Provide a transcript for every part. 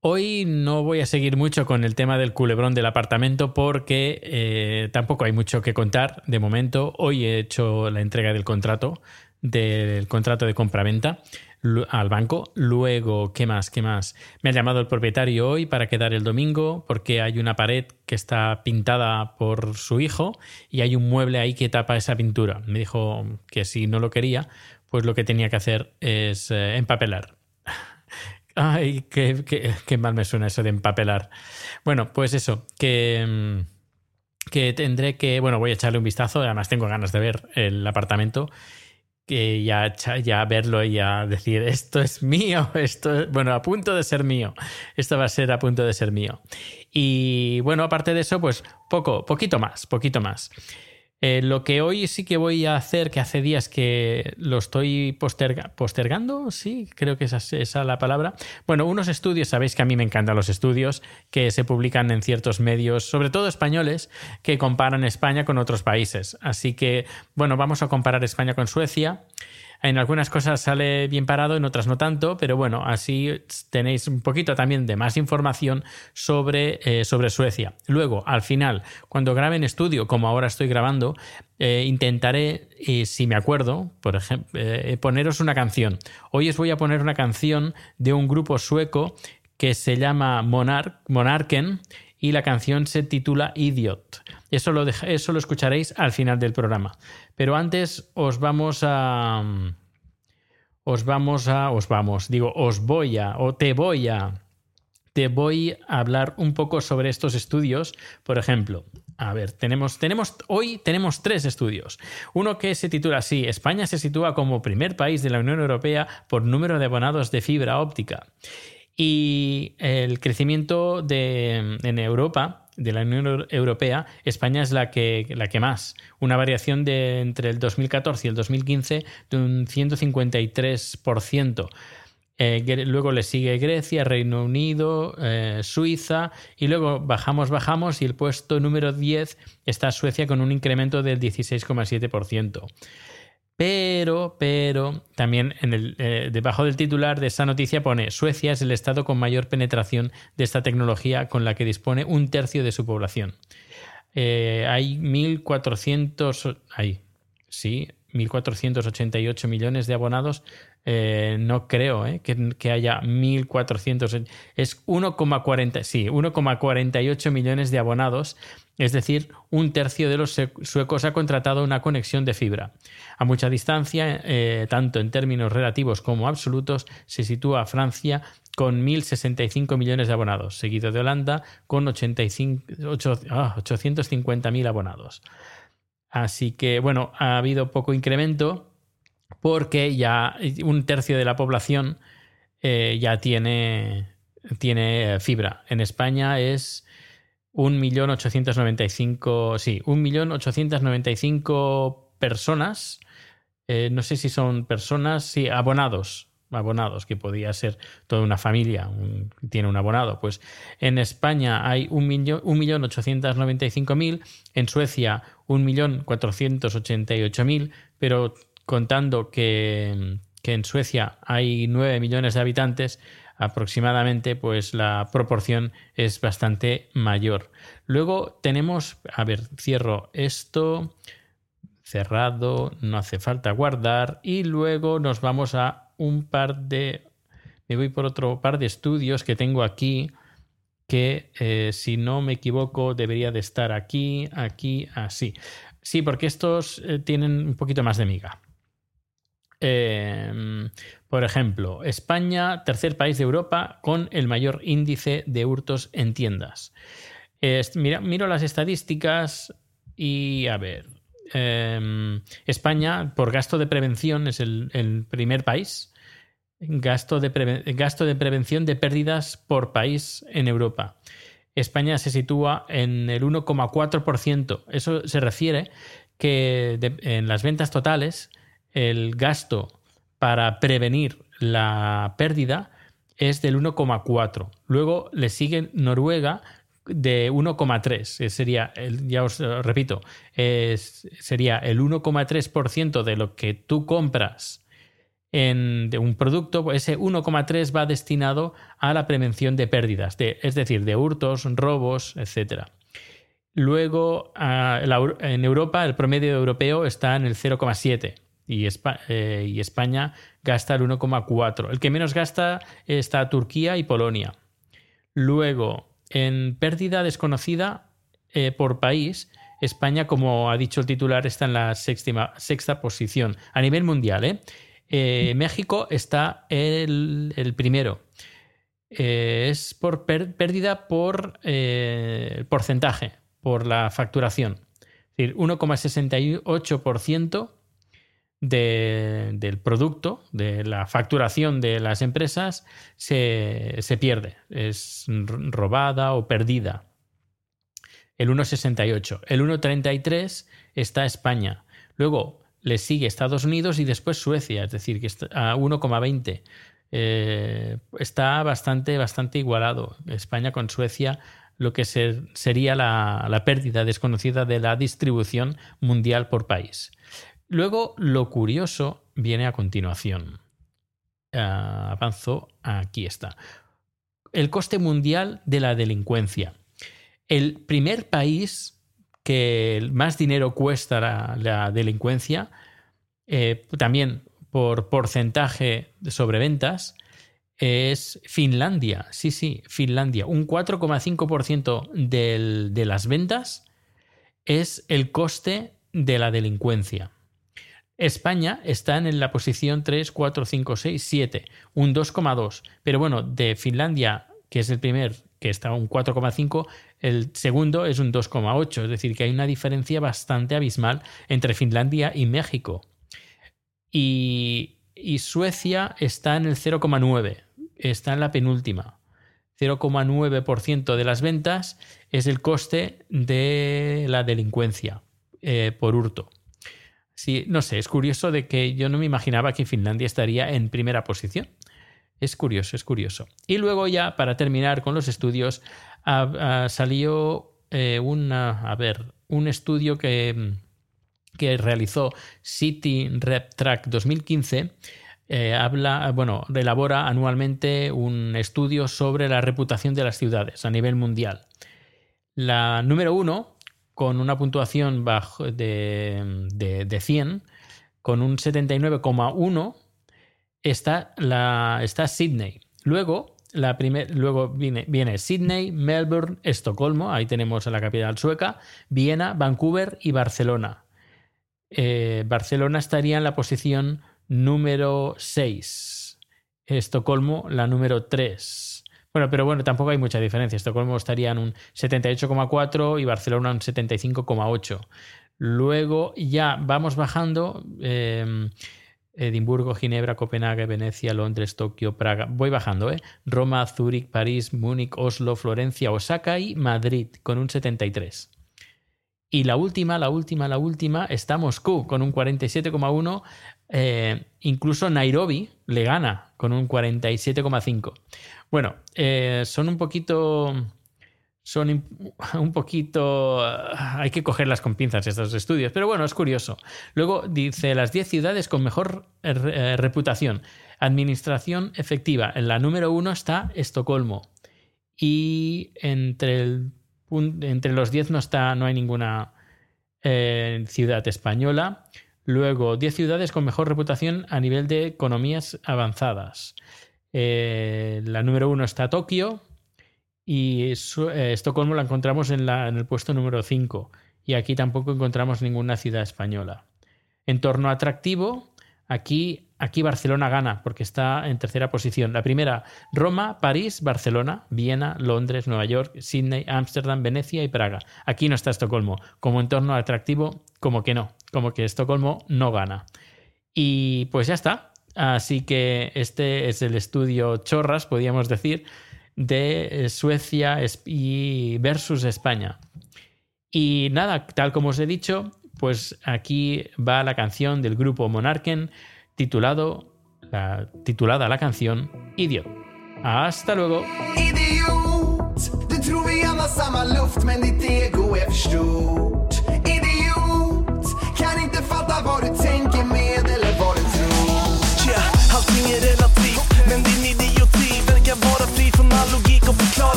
Hoy no voy a seguir mucho con el tema del culebrón del apartamento porque eh, tampoco hay mucho que contar de momento. Hoy he hecho la entrega del contrato, del contrato de compraventa al banco. Luego, ¿qué más? ¿Qué más? Me ha llamado el propietario hoy para quedar el domingo porque hay una pared que está pintada por su hijo y hay un mueble ahí que tapa esa pintura. Me dijo que si no lo quería, pues lo que tenía que hacer es eh, empapelar. Ay, qué, mal me suena eso de empapelar. Bueno, pues eso, que, mm, que tendré que, bueno, voy a echarle un vistazo, además tengo ganas de ver el apartamento, que ya, ya verlo y ya decir, esto es mío, esto es, bueno, a punto de ser mío, esto va a ser a punto de ser mío. Y bueno, aparte de eso, pues poco, poquito más, poquito más. Eh, lo que hoy sí que voy a hacer, que hace días que lo estoy posterga- postergando, sí, creo que esa es la palabra. Bueno, unos estudios, sabéis que a mí me encantan los estudios que se publican en ciertos medios, sobre todo españoles, que comparan España con otros países. Así que, bueno, vamos a comparar España con Suecia. En algunas cosas sale bien parado, en otras no tanto, pero bueno, así tenéis un poquito también de más información sobre, eh, sobre Suecia. Luego, al final, cuando grabe en estudio, como ahora estoy grabando, eh, intentaré, eh, si me acuerdo, por ejemplo, eh, poneros una canción. Hoy os voy a poner una canción de un grupo sueco que se llama Monar Monarken y la canción se titula Idiot. Eso lo, eso lo escucharéis al final del programa. Pero antes os vamos a... Os vamos a... Os vamos, digo, os voy a... O te voy a... Te voy a hablar un poco sobre estos estudios. Por ejemplo, a ver, tenemos, tenemos, hoy tenemos tres estudios. Uno que se titula así, España se sitúa como primer país de la Unión Europea por número de abonados de fibra óptica. Y el crecimiento de, en Europa, de la Unión Europea, España es la que, la que más. Una variación de entre el 2014 y el 2015 de un 153%. Eh, luego le sigue Grecia, Reino Unido, eh, Suiza y luego bajamos, bajamos y el puesto número 10 está Suecia con un incremento del 16,7%. Pero, pero, también en el, eh, debajo del titular de esa noticia pone Suecia es el estado con mayor penetración de esta tecnología con la que dispone un tercio de su población. Eh, hay 1.400, hay, sí, 1.488 millones de abonados. Eh, no creo eh, que, haya 1.400, es 1,40, sí, 1,48 millones de abonados, es decir, un tercio de los suecos ha contratado una conexión de fibra. A mucha distancia, eh, tanto en términos relativos como absolutos, se sitúa Francia con 1.065 millones de abonados, seguido de Holanda con 85 ocho- ah, 850.000 abonados. Así que, bueno, ha habido poco incremento porque ya un tercio de la población eh, ya tiene, tiene eh, fibra. En España es 1.895, sí, 1.895 personas, eh, no sé si son personas, sí, abonados, abonados, que podía ser toda una familia, tiene un abonado. Pues en España hay 1.895.000, en Suecia 1.488.000, pero contando que, en Suecia hay 9 millones de habitantes, aproximadamente, pues la proporción es bastante mayor. Luego tenemos, a ver, cierro esto, cerrado, no hace falta guardar y luego nos vamos a un par de, me voy por otro par de estudios que tengo aquí que eh, si no me equivoco debería de estar aquí, aquí, así. Sí, porque estos eh, tienen un poquito más de miga. Em, por ejemplo, España, tercer país de Europa con el mayor índice de hurtos en tiendas. miro las estadísticas y a ver. Em, España, por gasto de prevención, es el, primer país. Gasto de, gasto de prevención de pérdidas por país en Europa. España se sitúa en el 1,4%. Eso se refiere que en las ventas totales el gasto para prevenir la pérdida es del 1,4. Luego le sigue Noruega de 1,3. Sería, ya os repito, sería el 1,3% de lo que tú compras en, de un producto, ese 1,3 va destinado a la prevención de pérdidas, es decir, de hurtos, robos, etc. Luego, en Europa, el promedio europeo está en el 0,7 eh, y, España gasta el 1,4. El que menos gasta está Turquía y Polonia. Luego, en pérdida desconocida eh, por país, España, como ha dicho el titular, está en la sexta, posición a nivel mundial. ¿eh? México está el, el primero. es por pérdida por porcentaje, por la facturación. Es decir, 1,68% del producto, de la facturación de las empresas, se, pierde, es robada o perdida. El 1,68. El 1,33 está España. Luego le sigue Estados Unidos y después Suecia, es decir, que está a 1,20. Eh, está bastante, bastante igualado. España con Suecia, lo que sería la, la pérdida desconocida de la distribución mundial por país. Luego, lo curioso viene a continuación. Uh, avanzo, aquí está. El coste mundial de la delincuencia. El primer país que más dinero cuesta la, delincuencia, eh, también por porcentaje de sobreventas, es Finlandia. Sí, sí, Finlandia. Un 4,5% de las ventas es el coste de la delincuencia. España está en la posición 3, 4, 5, 6, 7, un 2,2. Pero bueno, de Finlandia, que es el primer, que está un 4,5, el segundo es un 2,8. Es decir, que hay una diferencia bastante abismal entre Finlandia y México. Y, Suecia está en el 0,9, está en la penúltima. 0,9% de las ventas es el coste de la delincuencia eh, por hurto. Sí, no sé, es curioso de que yo no me imaginaba que Finlandia estaría en primera posición. Es curioso, es curioso. Y luego ya, para terminar con los estudios, salió eh, a ver, un estudio que, que realizó City Rep Track 2015. Eh, habla, bueno, elabora anualmente un estudio sobre la reputación de las ciudades a nivel mundial. La número uno con una puntuación bajo de, de, 100, con un 79,1, está, está Sydney. Luego, la primer, luego viene, viene Sydney, Melbourne, Estocolmo, ahí tenemos a la capital sueca, Viena, Vancouver y Barcelona. Eh, Barcelona estaría en la posición número 6. Estocolmo, la número 3. Bueno, pero bueno, tampoco hay mucha diferencia. Estocolmo estaría en un 78,4 y Barcelona un 75,8. Luego ya vamos bajando. Em, Edimburgo, Ginebra, Copenhague, Venecia, Londres, Tokio, Praga. Voy bajando, ¿eh? Roma, Zúrich, París, Múnich, Oslo, Florencia, Osaka y Madrid con un 73. Y la última, la última, la última está Moscú con un 47,1. Eh, incluso Nairobi le gana con un 47,5. Bueno, eh, son un poquito son un poquito... Hay que cogerlas con pinzas estos estudios, pero bueno, es curioso. Luego dice las 10 ciudades con mejor eh, reputación. Administración efectiva. En la número uno está Estocolmo. Y entre, entre los 10 no, está, no hay ninguna eh, ciudad española. Luego, 10 ciudades con mejor reputación a nivel de economías avanzadas. Eh, la número uno está Tokio, y eh, Estocolmo la encontramos en, en el puesto número 5 y aquí tampoco encontramos ninguna ciudad española. Entorno atractivo, aquí, aquí Barcelona gana porque está en tercera posición. La primera, Roma, París, Barcelona, Viena, Londres, Nueva York, Sydney, Ámsterdam, Venecia y Praga. Aquí no está Estocolmo. Como entorno atractivo, como que no, como que Estocolmo no gana. Y pues ya está. Así que este es el estudio Chorras, podríamos decir, de eh, Suecia y versus España. Y nada, tal como os he dicho, pues aquí va la canción del grupo Monarken titulado, la, titulada la canción Idiot. Hasta luego. Idiot,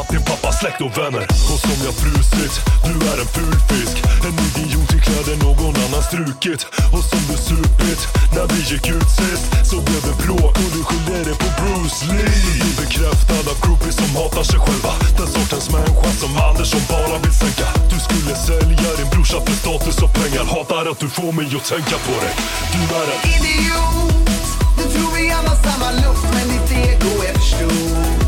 om din pappas pappa, släkt och vänner Och som jag frusit, du är en ful fisk En idiot i kläder någon annan strukit. Och som du supit, när vi gick ut sist Så blev det bråk och du skyllde det på Bruce Lee. Du blir bekräftad av groupies som hatar sig själva. Den sortens människa som Andersson bara vill sänka. Du skulle sälja din brorsa för status och pengar. Hatar att du får mig att tänka på dig. Du är en Idiot, du tror vi alla samma luft men ditt ego är för stort.